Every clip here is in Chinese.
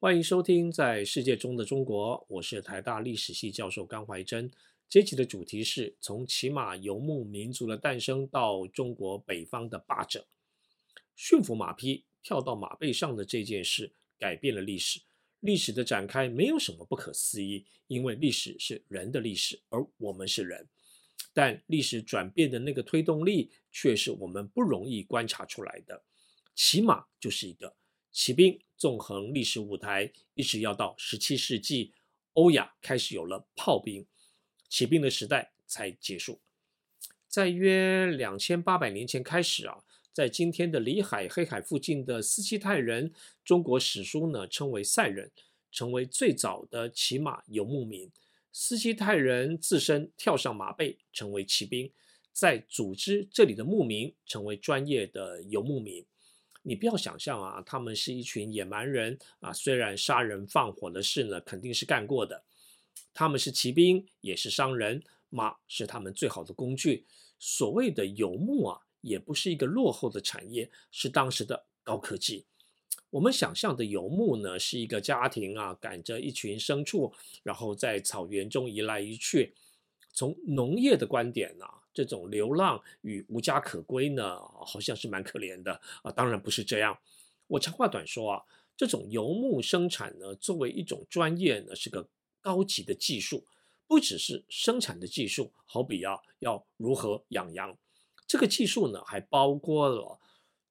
欢迎收听《在世界中的中国》，我是台大历史系教授甘怀真。这期的主题是从骑马游牧民族的诞生到中国北方的霸者，驯服马匹、跳到马背上的这件事改变了历史。历史的展开没有什么不可思议，因为历史是人的历史，而我们是人。但历史转变的那个推动力却是我们不容易观察出来的。骑马就是一个骑兵纵横历史舞台，一直要到十七世纪，欧亚开始有了炮兵，骑兵的时代才结束。在约两千八百年前开始啊。在今天的里海、黑海附近的斯基泰人，中国史书呢称为塞人，成为最早的骑马游牧民。斯基泰人自身跳上马背，成为骑兵，在组织这里的牧民，成为专业的游牧民。你不要想象啊，他们是一群野蛮人啊，虽然杀人放火的事呢肯定是干过的，他们是骑兵，也是商人，马是他们最好的工具。所谓的游牧啊。也不是一个落后的产业，是当时的高科技。我们想象的游牧呢，是一个家庭啊，赶着一群牲畜，然后在草原中移来移去。从农业的观点呢，这种流浪与无家可归呢，好像是蛮可怜的啊。当然不是这样。我长话短说啊，这种游牧生产呢，作为一种专业呢，是个高级的技术，不只是生产的技术，好比啊，要如何养羊。这个技术呢，还包括了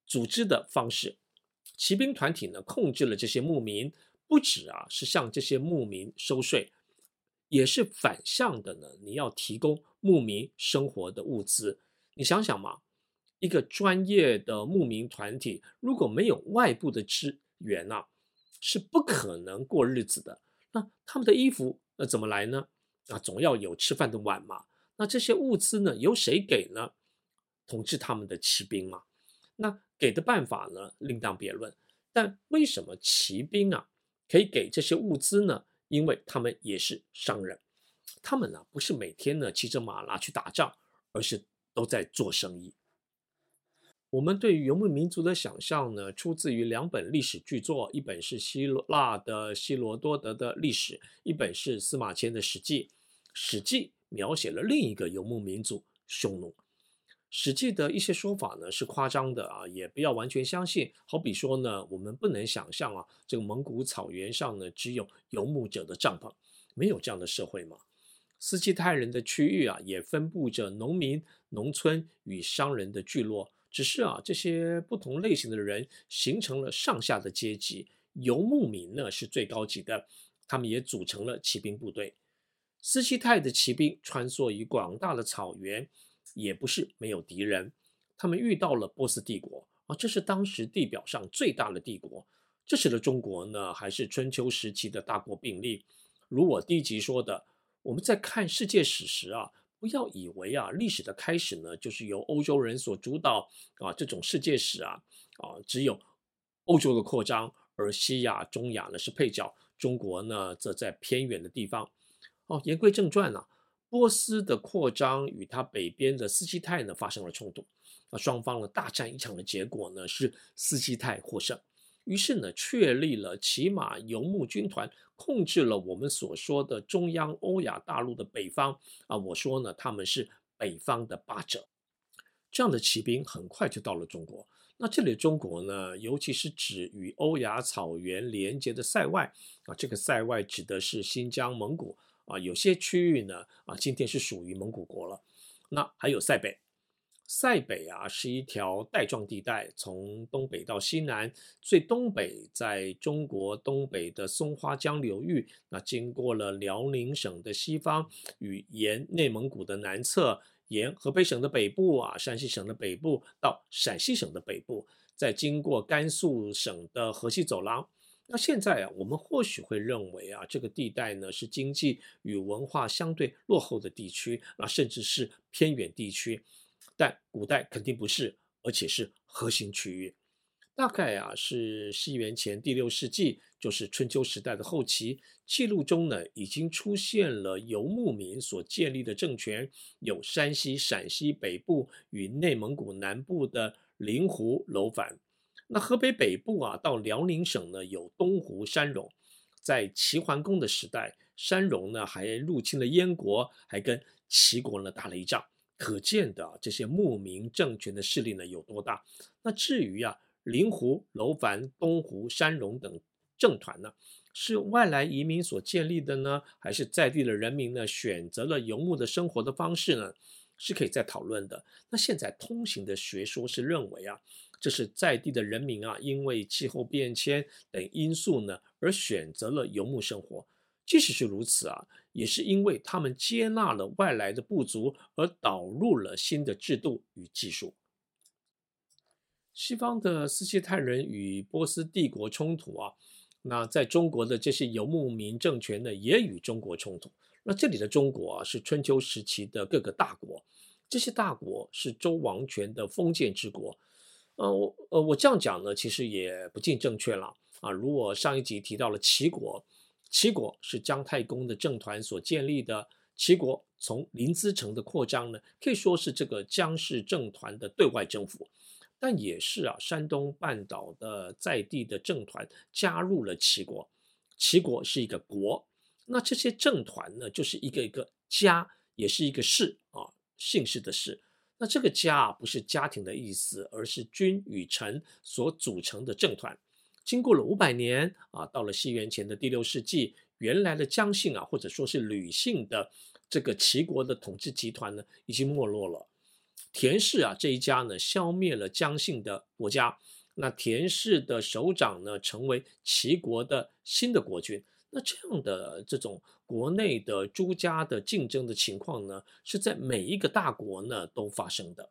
组织的方式。骑兵团体呢，控制了这些牧民，不止啊，是向这些牧民收税，也是反向的呢。你要提供牧民生活的物资。你想想嘛，一个专业的牧民团体，如果没有外部的支援啊，是不可能过日子的。那他们的衣服那怎么来呢？啊，总要有吃饭的碗嘛。那这些物资呢，由谁给呢？统治他们的骑兵嘛，那给的办法呢，另当别论。但为什么骑兵啊可以给这些物资呢？因为他们也是商人，他们呢不是每天呢骑着马拉去打仗，而是都在做生意。我们对于游牧民族的想象呢，出自于两本历史巨作，一本是希腊的希罗多德的历史，一本是司马迁的史记。史记描写了另一个游牧民族匈奴。史记的一些说法呢是夸张的啊，也不要完全相信。好比说呢，我们不能想象啊，这个蒙古草原上呢只有游牧者的帐篷，没有这样的社会嘛。斯基泰人的区域啊，也分布着农民、农村与商人的聚落，只是啊，这些不同类型的人形成了上下的阶级。游牧民呢是最高级的，他们也组成了骑兵部队。斯基泰的骑兵穿梭于广大的草原。也不是没有敌人，他们遇到了波斯帝国啊，这是当时地表上最大的帝国。这时的中国呢，还是春秋时期的大国并立。如我第一集说的，我们在看世界史时啊，不要以为啊，历史的开始呢，就是由欧洲人所主导啊，这种世界史啊啊，只有欧洲的扩张，而西亚、中亚呢是配角，中国呢则在偏远的地方。哦，言归正传啊。波斯的扩张与他北边的斯基泰呢发生了冲突，那双方呢大战一场的结果呢是斯基泰获胜，于是呢确立了骑马游牧军团控制了我们所说的中央欧亚大陆的北方啊，我说呢他们是北方的霸者，这样的骑兵很快就到了中国。那这里中国呢，尤其是指与欧亚草原连接的塞外啊，这个塞外指的是新疆、蒙古。啊，有些区域呢，啊，今天是属于蒙古国了。那还有塞北，塞北啊是一条带状地带，从东北到西南，最东北在中国东北的松花江流域，那经过了辽宁省的西方，与沿内蒙古的南侧，沿河北省的北部啊，山西省的北部到陕西省的北部，再经过甘肃省的河西走廊。那现在啊，我们或许会认为啊，这个地带呢是经济与文化相对落后的地区，啊，甚至是偏远地区，但古代肯定不是，而且是核心区域。大概啊是西元前第六世纪，就是春秋时代的后期，记录中呢已经出现了游牧民所建立的政权，有山西、陕西北部与内蒙古南部的灵湖楼烦。那河北北部啊，到辽宁省呢，有东胡、山戎；在齐桓公的时代，山戎呢还入侵了燕国，还跟齐国呢打了一仗。可见的这些牧民政权的势力呢有多大？那至于啊，灵狐、楼烦、东胡、山戎等政团呢，是外来移民所建立的呢，还是在地的人民呢选择了游牧的生活的方式呢？是可以再讨论的。那现在通行的学说是认为啊，这是在地的人民啊，因为气候变迁等因素呢，而选择了游牧生活。即使是如此啊，也是因为他们接纳了外来的部族，而导入了新的制度与技术。西方的斯基泰人与波斯帝国冲突啊，那在中国的这些游牧民政权呢，也与中国冲突。那这里的中国啊，是春秋时期的各个大国，这些大国是周王权的封建之国。呃，我呃，我这样讲呢，其实也不尽正确了啊。如果上一集提到了齐国。齐国是姜太公的政团所建立的。齐国从临淄城的扩张呢，可以说是这个姜氏政团的对外征服，但也是啊，山东半岛的在地的政团加入了齐国。齐国是一个国，那这些政团呢，就是一个一个家，也是一个氏啊，姓氏的氏。那这个家啊，不是家庭的意思，而是君与臣所组成的政团。经过了五百年啊，到了西元前的第六世纪，原来的姜姓啊，或者说是吕姓的这个齐国的统治集团呢，已经没落了。田氏啊这一家呢，消灭了姜姓的国家，那田氏的首长呢，成为齐国的新的国君。那这样的这种国内的诸家的竞争的情况呢，是在每一个大国呢都发生的。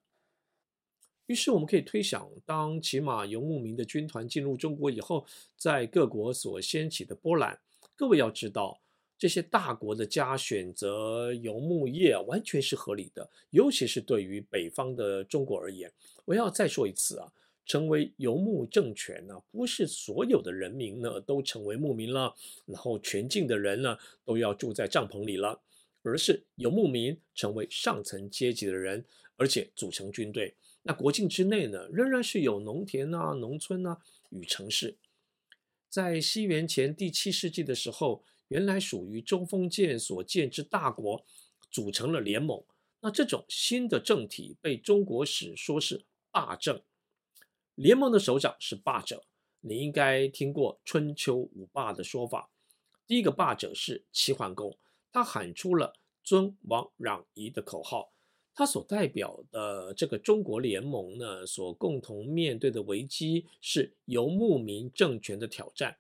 于是我们可以推想，当骑马游牧民的军团进入中国以后，在各国所掀起的波澜。各位要知道，这些大国的家选择游牧业完全是合理的，尤其是对于北方的中国而言。我要再说一次啊，成为游牧政权呢，不是所有的人民呢都成为牧民了，然后全境的人呢都要住在帐篷里了，而是游牧民成为上层阶级的人，而且组成军队。那国境之内呢，仍然是有农田啊、农村啊与城市。在西元前第七世纪的时候，原来属于周封建所建之大国组成了联盟。那这种新的政体被中国史说是霸政。联盟的首长是霸者，你应该听过春秋五霸的说法。第一个霸者是齐桓公，他喊出了尊王攘夷的口号。他所代表的这个中国联盟呢，所共同面对的危机是游牧民政权的挑战。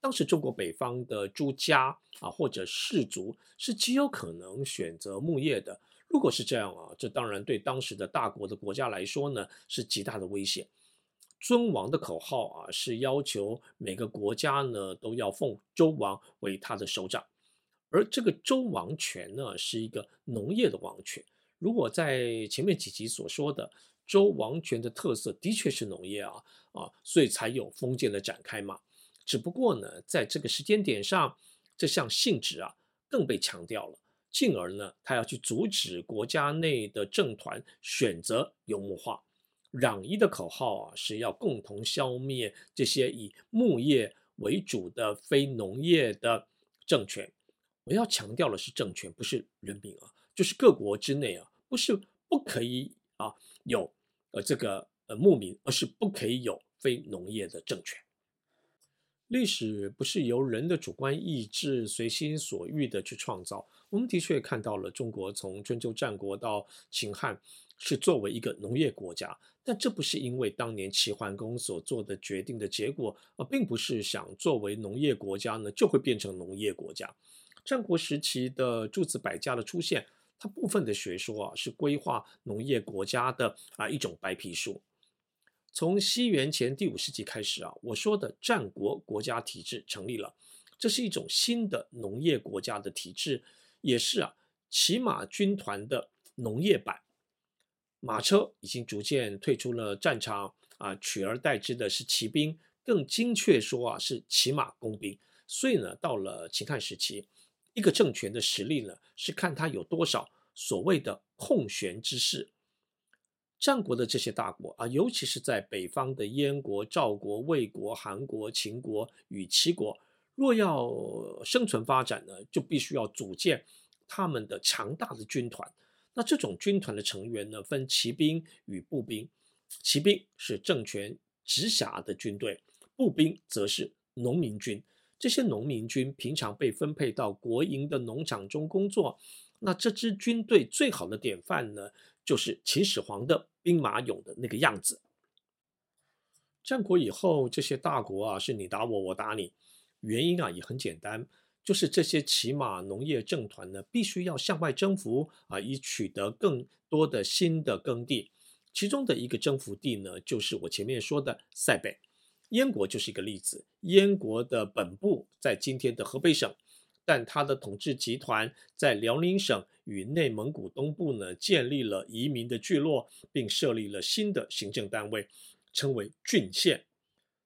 当时中国北方的诸家啊，或者氏族是极有可能选择牧业的。如果是这样啊，这当然对当时的大国的国家来说呢，是极大的危险。尊王的口号啊，是要求每个国家呢都要奉周王为他的首长，而这个周王权呢，是一个农业的王权。如果在前面几集所说的周王权的特色的确是农业啊啊，所以才有封建的展开嘛。只不过呢，在这个时间点上，这项性质啊更被强调了，进而呢，他要去阻止国家内的政团选择游牧化。攘夷的口号啊是要共同消灭这些以牧业为主的非农业的政权。我要强调的是政权，不是人民啊，就是各国之内啊。不是不可以啊有呃这个呃牧民，而是不可以有非农业的政权。历史不是由人的主观意志随心所欲的去创造。我们的确看到了中国从春秋战国到秦汉是作为一个农业国家，但这不是因为当年齐桓公所做的决定的结果，而并不是想作为农业国家呢就会变成农业国家。战国时期的诸子百家的出现。它部分的学说啊，是规划农业国家的啊一种白皮书。从西元前第五世纪开始啊，我说的战国国家体制成立了，这是一种新的农业国家的体制，也是啊骑马军团的农业版。马车已经逐渐退出了战场啊，取而代之的是骑兵，更精确说啊是骑马工兵。所以呢，到了秦汉时期。一个政权的实力呢，是看他有多少所谓的空闲之势。战国的这些大国啊，尤其是在北方的燕国、赵国、魏国、韩国、秦国与齐国，若要生存发展呢，就必须要组建他们的强大的军团。那这种军团的成员呢，分骑兵与步兵。骑兵是政权直辖的军队，步兵则是农民军。这些农民军平常被分配到国营的农场中工作。那这支军队最好的典范呢，就是秦始皇的兵马俑的那个样子。战国以后，这些大国啊，是你打我，我打你。原因啊也很简单，就是这些骑马农业政团呢，必须要向外征服啊，以取得更多的新的耕地。其中的一个征服地呢，就是我前面说的塞北。燕国就是一个例子。燕国的本部在今天的河北省，但它的统治集团在辽宁省与内蒙古东部呢，建立了移民的聚落，并设立了新的行政单位，称为郡县。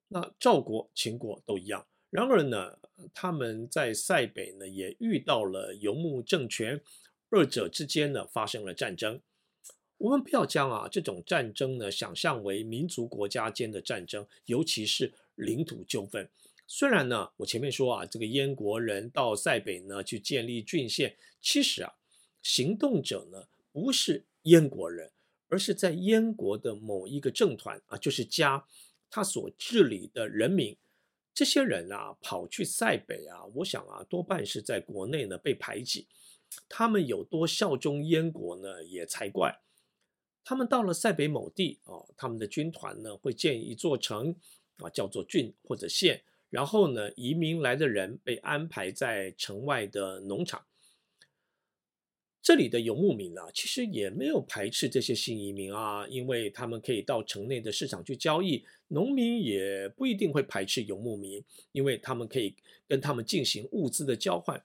那赵国、秦国都一样。然而呢，他们在塞北呢也遇到了游牧政权，二者之间呢发生了战争。我们不要将啊这种战争呢想象为民族国家间的战争，尤其是领土纠纷。虽然呢，我前面说啊，这个燕国人到塞北呢去建立郡县，其实啊，行动者呢不是燕国人，而是在燕国的某一个政团啊，就是家他所治理的人民。这些人啊，跑去塞北啊，我想啊，多半是在国内呢被排挤。他们有多效忠燕国呢，也才怪。他们到了塞北某地啊，他们的军团呢会建一座城啊，叫做郡或者县。然后呢，移民来的人被安排在城外的农场。这里的游牧民啊，其实也没有排斥这些新移民啊，因为他们可以到城内的市场去交易。农民也不一定会排斥游牧民，因为他们可以跟他们进行物资的交换。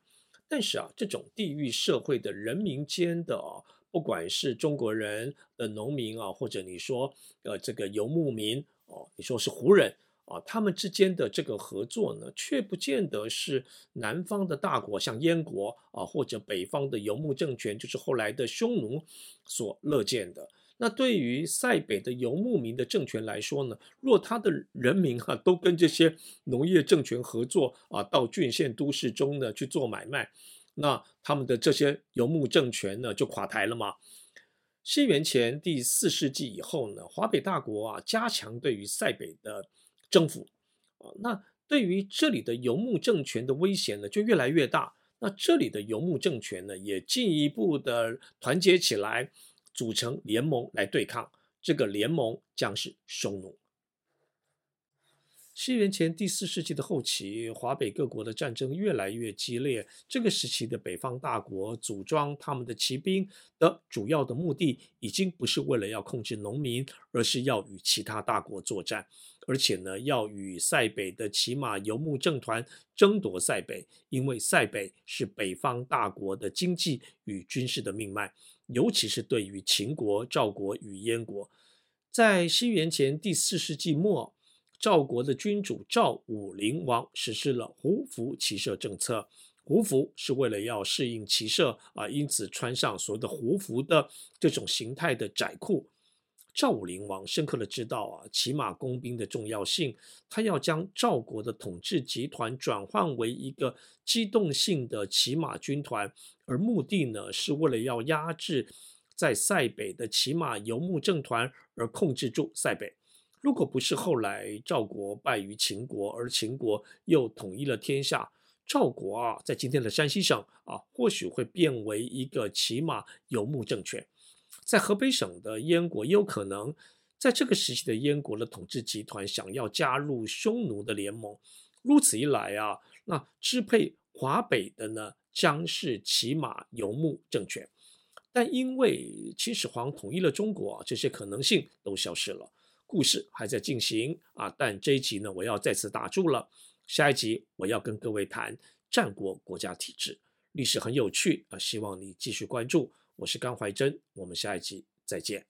但是啊，这种地域社会的人民间的啊，不管是中国人的农民啊，或者你说呃这个游牧民哦，你说是胡人。啊，他们之间的这个合作呢，却不见得是南方的大国，像燕国啊，或者北方的游牧政权，就是后来的匈奴所乐见的。那对于塞北的游牧民的政权来说呢，若他的人民哈、啊、都跟这些农业政权合作啊，到郡县都市中呢去做买卖，那他们的这些游牧政权呢就垮台了吗？西元前第四世纪以后呢，华北大国啊加强对于塞北的。征服啊，那对于这里的游牧政权的威胁呢，就越来越大。那这里的游牧政权呢，也进一步的团结起来，组成联盟来对抗。这个联盟将是匈奴。西元前第四世纪的后期，华北各国的战争越来越激烈。这个时期的北方大国组装他们的骑兵的主要的目的，已经不是为了要控制农民，而是要与其他大国作战，而且呢，要与塞北的骑马游牧政团争夺塞北，因为塞北是北方大国的经济与军事的命脉，尤其是对于秦国、赵国与燕国，在西元前第四世纪末。赵国的君主赵武灵王实施了胡服骑射政策。胡服是为了要适应骑射啊，因此穿上所谓的胡服的这种形态的窄裤。赵武灵王深刻的知道啊，骑马工兵的重要性，他要将赵国的统治集团转换为一个机动性的骑马军团，而目的呢，是为了要压制在塞北的骑马游牧政团，而控制住塞北。如果不是后来赵国败于秦国，而秦国又统一了天下，赵国啊，在今天的山西省啊，或许会变为一个骑马游牧政权。在河北省的燕国也有可能，在这个时期的燕国的统治集团想要加入匈奴的联盟。如此一来啊，那支配华北的呢，将是骑马游牧政权。但因为秦始皇统一了中国，这些可能性都消失了。故事还在进行啊，但这一集呢，我要再次打住了。下一集我要跟各位谈战国国家体制，历史很有趣啊，希望你继续关注。我是甘怀真，我们下一集再见。